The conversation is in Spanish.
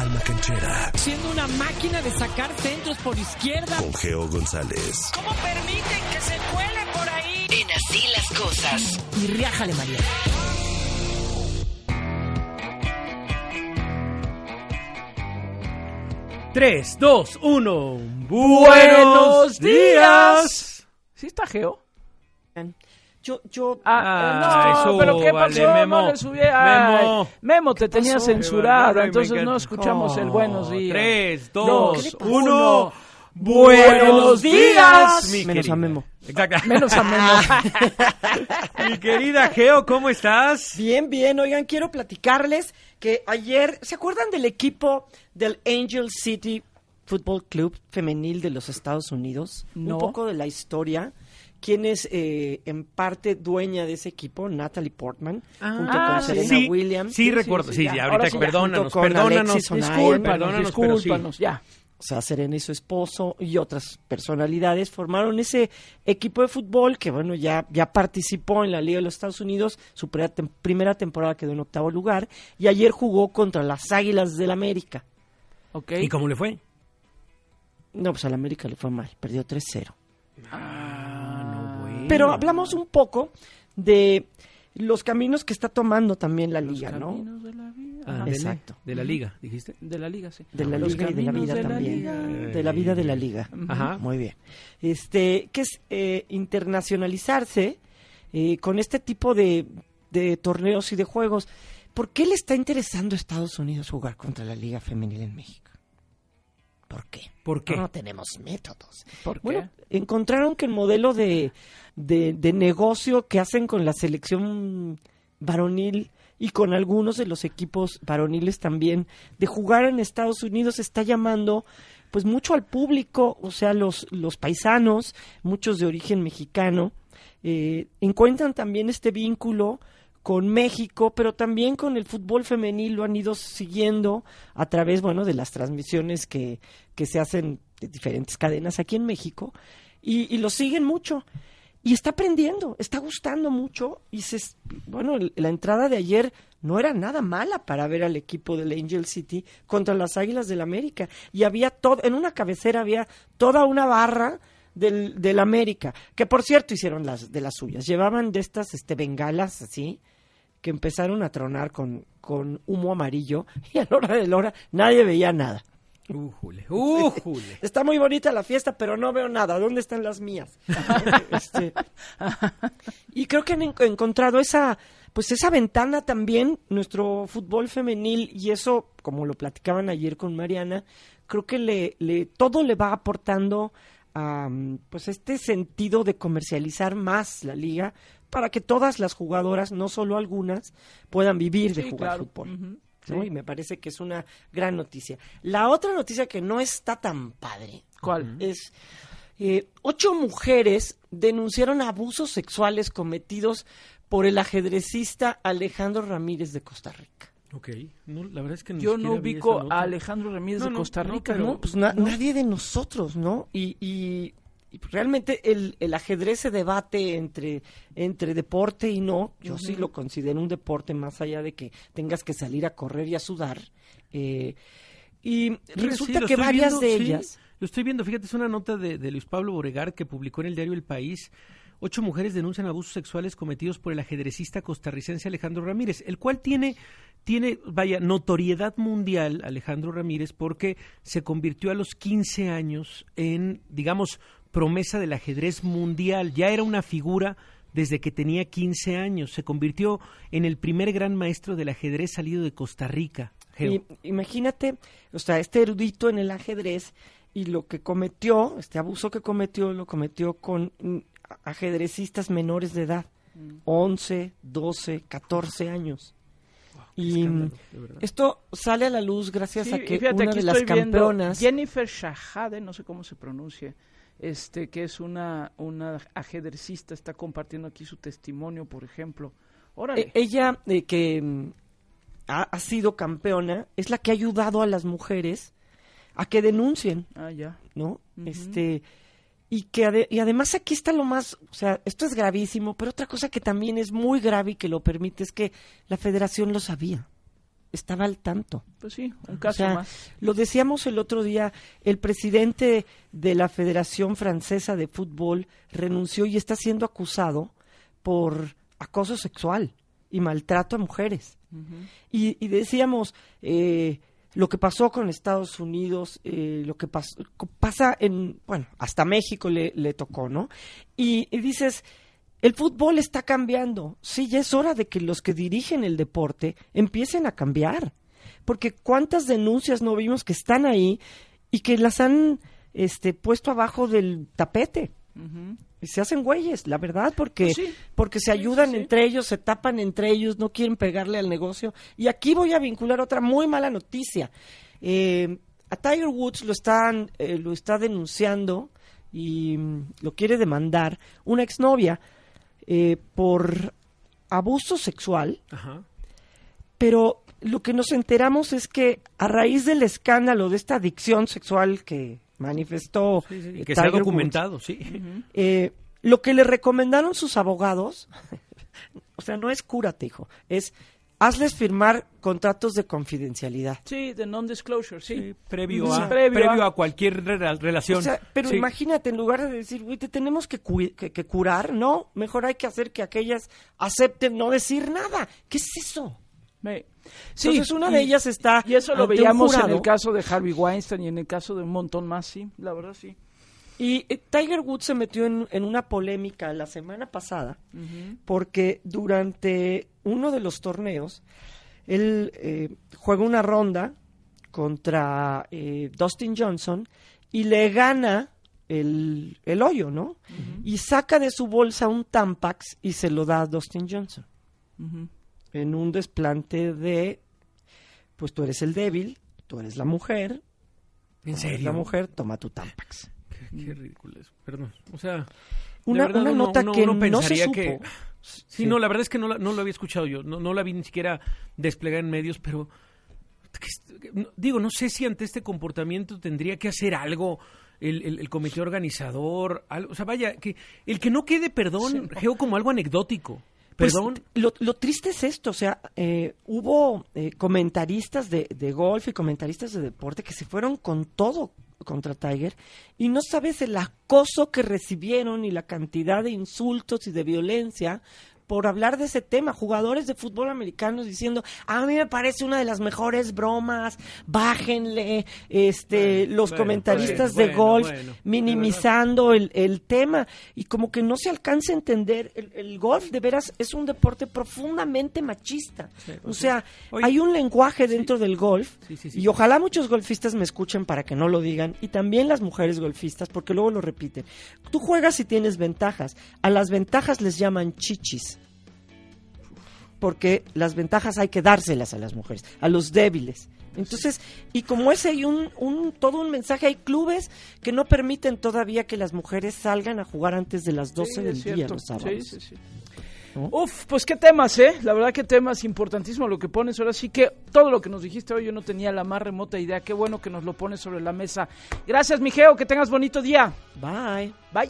Alma Canchera. Siendo una máquina de sacar centros por izquierda. Con Geo González. ¿Cómo permiten que se cuele por ahí? En así las cosas. Y riájale, María. Tres, dos, uno. Buenos días. ¿Sí está Geo? Yo, yo, Ah, Ay, no, pero ¿qué pasó? Memo. No le subí. Ay, Memo. Memo, te tenía pasó? censurado, entonces no escuchamos el buenos días. Tres, No, dos, ¿qué le pasa? uno. Buenos días. mi Menos querida. a Memo. Exacto. Menos a Memo. mi querida Geo, ¿cómo estás? Bien, bien. Oigan, quiero platicarles que ayer, ¿se acuerdan del equipo del Angel City Football Club femenil de los Estados Unidos? No. Un poco de la historia. ¿Quién es eh, en parte dueña de ese equipo? Natalie Portman, junto Ah, con sí. Serena sí, Williams. Sí, recuerdo. Sí, ya. ahorita perdónanos, Junto con perdónanos. Discúlpanos, Perdónanos, discúlpanos, ya. O sea, Serena y su esposo y otras personalidades formaron ese equipo de fútbol que, bueno, ya, ya participó en la Liga de los Estados Unidos. Su primera, tem- primera temporada quedó en octavo lugar. Y ayer jugó contra las Águilas del América. Ok. ¿Y cómo le fue? No, pues al América le fue mal. Perdió 3-0. Ah, no, bueno. Pero hablamos un poco de los caminos que está tomando también la Liga, ¿no? Caminos de la vida. Ah, Ajá. de, la, Exacto. de la liga, dijiste. De la liga, sí. De la Los Liga y de la vida de la también. liga. De la vida de la Liga. Ajá. Muy bien. Este, que es eh, internacionalizarse eh, con este tipo de, de torneos y de juegos. ¿Por qué le está interesando a Estados Unidos jugar contra la Liga Femenil en México? ¿Por qué? ¿Por qué? No tenemos métodos. ¿Por qué? Bueno, encontraron que el modelo de, de, de negocio que hacen con la selección varonil y con algunos de los equipos varoniles también de jugar en Estados Unidos está llamando pues mucho al público, o sea, los, los paisanos, muchos de origen mexicano, eh, encuentran también este vínculo con México, pero también con el fútbol femenil lo han ido siguiendo a través, bueno, de las transmisiones que, que se hacen de diferentes cadenas aquí en México y, lo siguen mucho. Y está aprendiendo, está gustando mucho y se, bueno, la entrada de ayer no era nada mala para ver al equipo del Angel City contra las Águilas del América y había todo, en una cabecera había toda una barra del, del América, que por cierto hicieron las de las suyas, llevaban de estas este bengalas así que empezaron a tronar con, con humo amarillo y a la hora de la hora nadie veía nada. Újule, újule. Está muy bonita la fiesta, pero no veo nada. ¿Dónde están las mías? Este, y creo que han en- encontrado esa, pues esa ventana también, nuestro fútbol femenil, y eso, como lo platicaban ayer con Mariana, creo que le, le todo le va aportando a, pues este sentido de comercializar más la liga para que todas las jugadoras, no solo algunas, puedan vivir de Sí, jugar claro. fútbol. Ujú. ¿no? Sí. Y me parece que es una gran noticia. La otra noticia que no está tan padre ¿Cuál? es eh, ocho mujeres denunciaron abusos sexuales cometidos por el ajedrecista Alejandro Ramírez de Costa Rica. Ok, no, la verdad es que Yo no ubico a Alejandro Ramírez No, de Costa no, Rica. pero- No, pues na- nadie de nosotros, ¿no? Y, y- y realmente el, el ajedrez se debate entre, entre deporte y no. Yo sí lo considero un deporte más allá de que tengas que salir a correr y a sudar. Eh, y resulta sí, que varias viendo, de sí, ellas... lo estoy viendo, fíjate, es una nota de, de Luis Pablo Boregar que publicó en el diario El País. Ocho mujeres denuncian abusos sexuales cometidos por el ajedrecista costarricense Alejandro Ramírez, el cual tiene, tiene, vaya, notoriedad mundial, Alejandro Ramírez, porque se convirtió a los 15 años en, digamos, promesa del ajedrez mundial. Ya era una figura desde que tenía 15 años. Se convirtió en el primer gran maestro del ajedrez salido de Costa Rica. Y, imagínate, o sea, este erudito en el ajedrez y lo que cometió, este abuso que cometió, lo cometió con ajedrecistas menores de edad, 11, 12, 14 años. Y verdad. esto sale a la luz gracias Sí, a que fíjate, una de las campeonas... Jennifer Shahade, no sé cómo se pronuncia, este, que es una, una ajedrecista, está compartiendo aquí su testimonio, por ejemplo. Órale. Eh, ella, eh, que mm, ha, ha sido campeona, es la que ha ayudado a las mujeres a que denuncien, ah, ya. ¿no? Este y que ade- y además aquí está lo más, o sea, esto es gravísimo, pero otra cosa que también es muy grave y que lo permite es que la Federación lo sabía. estaba al tanto. Pues sí, un O caso sea, más. lo decíamos el otro día, el presidente de la Federación Francesa de Fútbol renunció y está siendo acusado por acoso sexual y maltrato a mujeres. y, y decíamos, eh, lo que pasó con Estados Unidos, eh, lo que pasa en, bueno, hasta México le, le tocó, ¿no? Y, y dices, el fútbol está cambiando. Sí, ya es hora de que los que dirigen el deporte empiecen a cambiar. Porque cuántas denuncias no vimos que están ahí y que las han este, puesto abajo del tapete. Y se hacen güeyes, la verdad, porque, Pues sí. porque se ayudan sí. entre ellos, se tapan entre ellos, no quieren pegarle al negocio. Y aquí voy a vincular otra muy mala noticia. Eh, a Tiger Woods lo están, eh, lo está denunciando y mm, lo quiere demandar una exnovia eh, por abuso sexual Ajá. pero lo que nos enteramos es que a raíz del escándalo de esta adicción sexual que manifestó Sí, sí, eh, que se ha Tiger documentado, sí. Eh, lo que le recomendaron sus abogados, o sea, no es cúrate, hijo, es hazles firmar contratos de confidencialidad. Sí, de non-disclosure, sí. Sí, previo, Sí, a, previo previo, a- a... cualquier rela- relación. O sea, pero Sí. imagínate, en lugar de decir, güey, te tenemos que, cu- que- que curar, no, mejor hay que hacer que aquellas acepten no decir nada. ¿Qué es eso? Entonces, una y- de ellas está Y eso lo veíamos en el caso de Harvey Weinstein y en el caso de un montón más, sí, la verdad sí. Y eh, Tiger Woods se metió en, en una polémica la semana pasada porque durante uno de los torneos él eh, juega una ronda contra eh, Dustin Johnson y le gana el, el hoyo, ¿no? Y saca de su bolsa un Tampax y se lo da a Dustin Johnson en un desplante de, pues tú eres el débil, tú eres la mujer, ¿En eres serio? la mujer, toma tu Tampax. Qué, qué ridículo es. Perdón. O sea, Una, verdad, una uno- nota uno- que uno no se supo. que- Sí, no, la verdad es que no la, no lo había escuchado yo. No, no la vi ni siquiera desplegar en medios, pero... digo, no sé si ante este comportamiento tendría que hacer algo el, el- el comité organizador. algo- o sea, vaya, que el que no quede perdón, Geo, como algo anecdótico. Pues, Perdón. lo, lo triste es esto, o sea, eh, hubo eh, comentaristas de, de golf y comentaristas de deporte que se fueron con todo contra Tiger y no sabes el acoso que recibieron y la cantidad de insultos y de violencia por hablar de ese tema. Jugadores de fútbol americanos diciendo, a mí me parece una de las mejores bromas, bájenle, este, Bueno, los bueno, comentaristas bueno, de golf minimizando el, el tema y como que no se alcanza a entender, el, el golf de veras es un deporte profundamente machista. Sí, o pues sea, Oye, hay un lenguaje dentro del golf sí. y ojalá muchos golfistas me escuchen para que no lo digan y también las mujeres golfistas porque luego lo repiten. Tú juegas y tienes ventajas, a las ventajas les llaman chichis. Porque las ventajas hay que dárselas a las mujeres, a los débiles. Entonces, y como ese hay un, un, todo un mensaje, hay clubes que no permiten todavía que las mujeres salgan a jugar antes de las 12 Sí, del día los sábados. Sí, sí, sí. ¿No? Uf, pues qué temas, ¿eh? La verdad que temas importantísimo lo que pones. Ahora sí que todo lo que nos dijiste hoy yo no tenía la más remota idea. Qué bueno que nos lo pones sobre la mesa. Gracias, Mijeo, que tengas bonito día. Bye. Bye.